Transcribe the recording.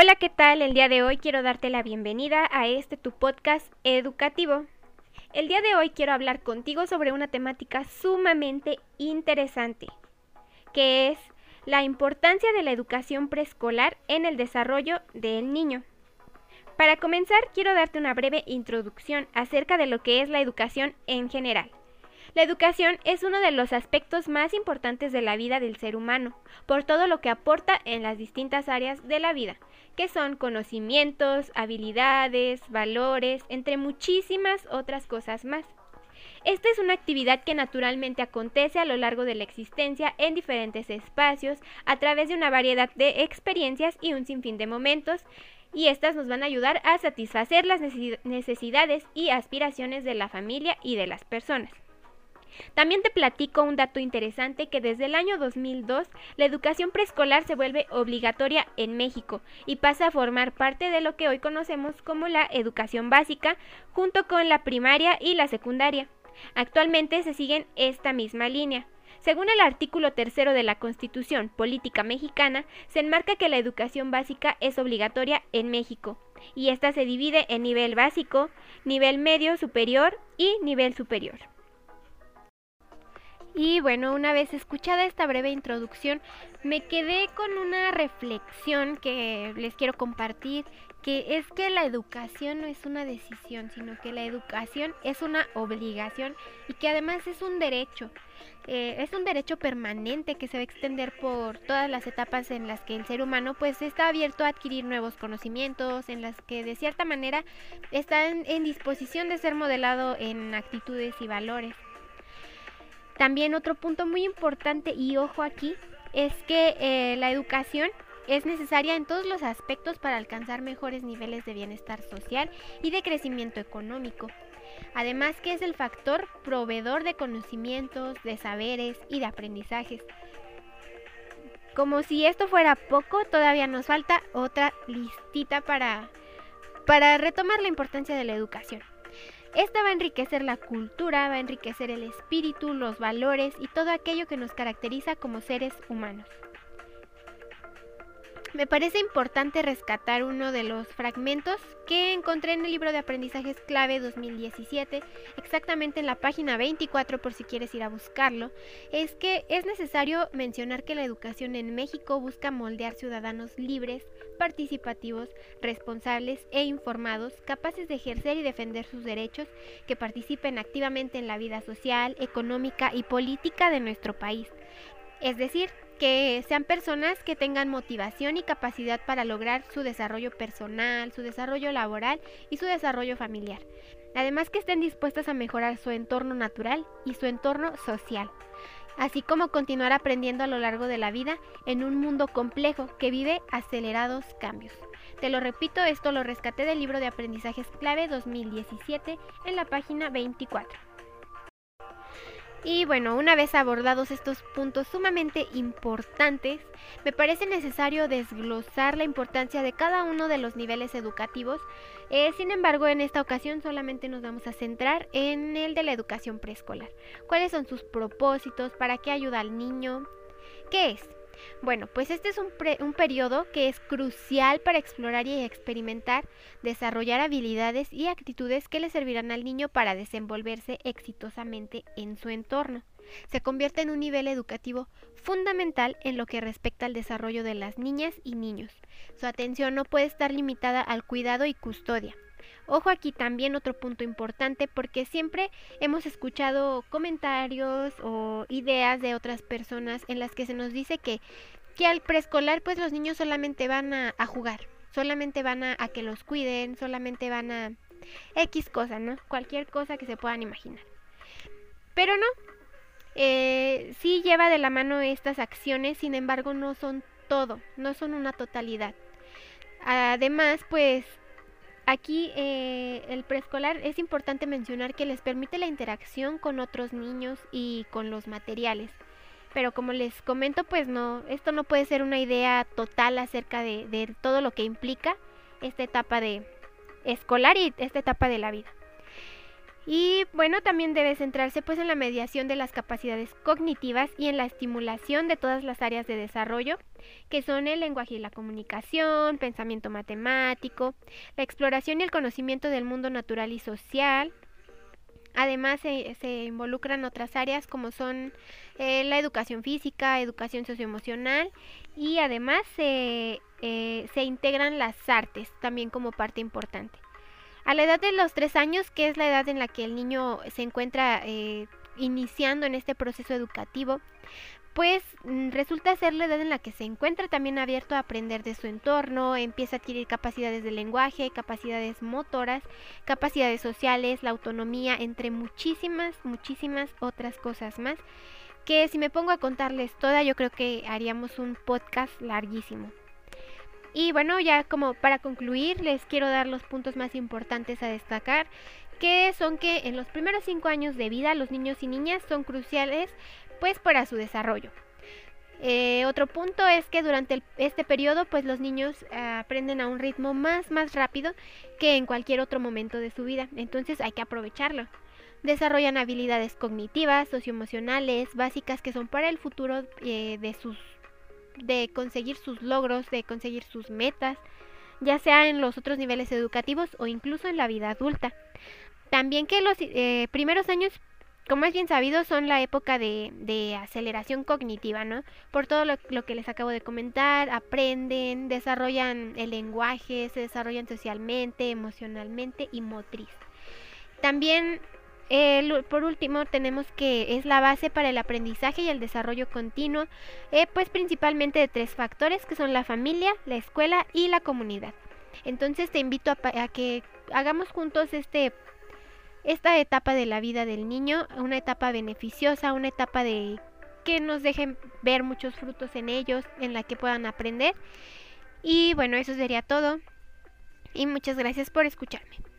Hola, ¿qué tal? El día de hoy quiero darte la bienvenida a este tu podcast educativo. El día de hoy quiero hablar contigo sobre una temática sumamente interesante, que es la importancia de la educación preescolar en el desarrollo del niño. Para comenzar, quiero darte una breve introducción acerca de lo que es la educación en general. La educación es uno de los aspectos más importantes de la vida del ser humano, por todo lo que aporta en las distintas áreas de la vida, que son conocimientos, habilidades, valores, entre muchísimas otras cosas más. Esta es una actividad que naturalmente acontece a lo largo de la existencia en diferentes espacios, a través de una variedad de experiencias y un sinfín de momentos, y estas nos van a ayudar a satisfacer las necesidades y aspiraciones de la familia y de las personas. También te platico un dato interesante que desde el año 2002 la educación preescolar se vuelve obligatoria en México y pasa a formar parte de lo que hoy conocemos como la educación básica junto con la primaria y la secundaria. Actualmente se siguen esta misma línea. Según el artículo tercero de la Constitución Política Mexicana, se enmarca que la educación básica es obligatoria en México, y esta se divide en nivel básico, nivel medio superior y nivel superior. Y bueno, una vez escuchada esta breve introducción, me quedé con una reflexión que les quiero compartir, que es que la educación no es una decisión, sino que la educación es una obligación y que además es un derecho. Eh, es un derecho permanente que se va a extender por todas las etapas en las que el ser humano pues está abierto a adquirir nuevos conocimientos, en las que de cierta manera está en disposición de ser modelado en actitudes y valores. También otro punto muy importante y ojo aquí es que eh, la educación es necesaria en todos los aspectos para alcanzar mejores niveles de bienestar social y de crecimiento económico. Además que es el factor proveedor de conocimientos, de saberes y de aprendizajes. Como si esto fuera poco, todavía nos falta otra listita para, para retomar la importancia de la educación. Esta va a enriquecer la cultura, va a enriquecer el espíritu, los valores y todo aquello que nos caracteriza como seres humanos. Me parece importante rescatar uno de los fragmentos que encontré en el libro de aprendizajes clave 2017, exactamente en la página 24 por si quieres ir a buscarlo, es que es necesario mencionar que la educación en México busca moldear ciudadanos libres, participativos, responsables e informados, capaces de ejercer y defender sus derechos, que participen activamente en la vida social, económica y política de nuestro país. Es decir, que sean personas que tengan motivación y capacidad para lograr su desarrollo personal, su desarrollo laboral y su desarrollo familiar. Además que estén dispuestas a mejorar su entorno natural y su entorno social, así como continuar aprendiendo a lo largo de la vida en un mundo complejo que vive acelerados cambios. Te lo repito, esto lo rescaté del libro de aprendizajes clave 2017 en la página 24. Y bueno, una vez abordados estos puntos sumamente importantes, me parece necesario desglosar la importancia de cada uno de los niveles educativos. Eh, sin embargo, en esta ocasión solamente nos vamos a centrar en el de la educación preescolar. ¿Cuáles son sus propósitos? ¿Para qué ayuda al niño? ¿Qué es? Bueno, pues este es un, un, periodo que es crucial para explorar y experimentar, desarrollar habilidades y actitudes que le servirán al niño para desenvolverse exitosamente en su entorno. Se convierte en un nivel educativo fundamental en lo que respecta al desarrollo de las niñas y niños. Su atención no puede estar limitada al cuidado y custodia. Ojo aquí también otro punto importante porque siempre hemos escuchado comentarios o ideas de otras personas en las que se nos dice que, que al preescolar pues los niños solamente van a, jugar, solamente van a, que los cuiden, solamente van a X cosa, ¿no? Cualquier cosa que se puedan imaginar. Pero no, eh, sí lleva de la mano estas acciones, sin embargo no son todo, no son una totalidad. Además, pues Aquí eh, el preescolar es importante mencionar que les permite la interacción con otros niños y con los materiales. Pero como les comento, pues no, esto no puede ser una idea total acerca de, de todo lo que implica esta etapa de escolar y esta etapa de la vida. Y bueno, también debe centrarse pues en la mediación de las capacidades cognitivas y en la estimulación de todas las áreas de desarrollo, que son el lenguaje y la comunicación, pensamiento matemático, la exploración y el conocimiento del mundo natural y social. Además se, involucran otras áreas como son eh, la educación física, educación socioemocional y además se, eh, se integran las artes también como parte importante. A la edad de los tres años, que es la edad en la que el niño se encuentra eh, iniciando en este proceso educativo, pues mm, resulta ser la edad en la que se encuentra también abierto a aprender de su entorno, empieza a adquirir capacidades de lenguaje, capacidades motoras, capacidades sociales, la autonomía, entre muchísimas, muchísimas otras cosas más, que si me pongo a contarles toda, yo creo que haríamos un podcast larguísimo. Y bueno, ya como para concluir, les quiero dar los puntos más importantes a destacar, que son que en los primeros cinco años de vida los niños y niñas son cruciales pues para su desarrollo. Eh, otro punto es que durante este periodo pues los niños aprenden a un ritmo más más rápido que en cualquier otro momento de su vida, entonces hay que aprovecharlo. Desarrollan habilidades cognitivas, socioemocionales, básicas que son para el futuro eh, de sus de conseguir sus logros, de conseguir sus metas, ya sea en los otros niveles educativos o incluso en la vida adulta. También que los eh, primeros años, como es bien sabido, son la época de, de aceleración cognitiva, ¿no? Por todo lo, lo, que les acabo de comentar, aprenden, desarrollan el lenguaje, se desarrollan socialmente, emocionalmente y motriz. También por último, tenemos que es la base para el aprendizaje y el desarrollo continuo, eh, pues principalmente de tres factores que son la familia, la escuela y la comunidad. Entonces te invito a, que hagamos juntos este esta etapa de la vida del niño, una etapa beneficiosa, una etapa de que nos dejen ver muchos frutos en ellos, en la que puedan aprender. Y bueno, eso sería todo. Y muchas gracias por escucharme.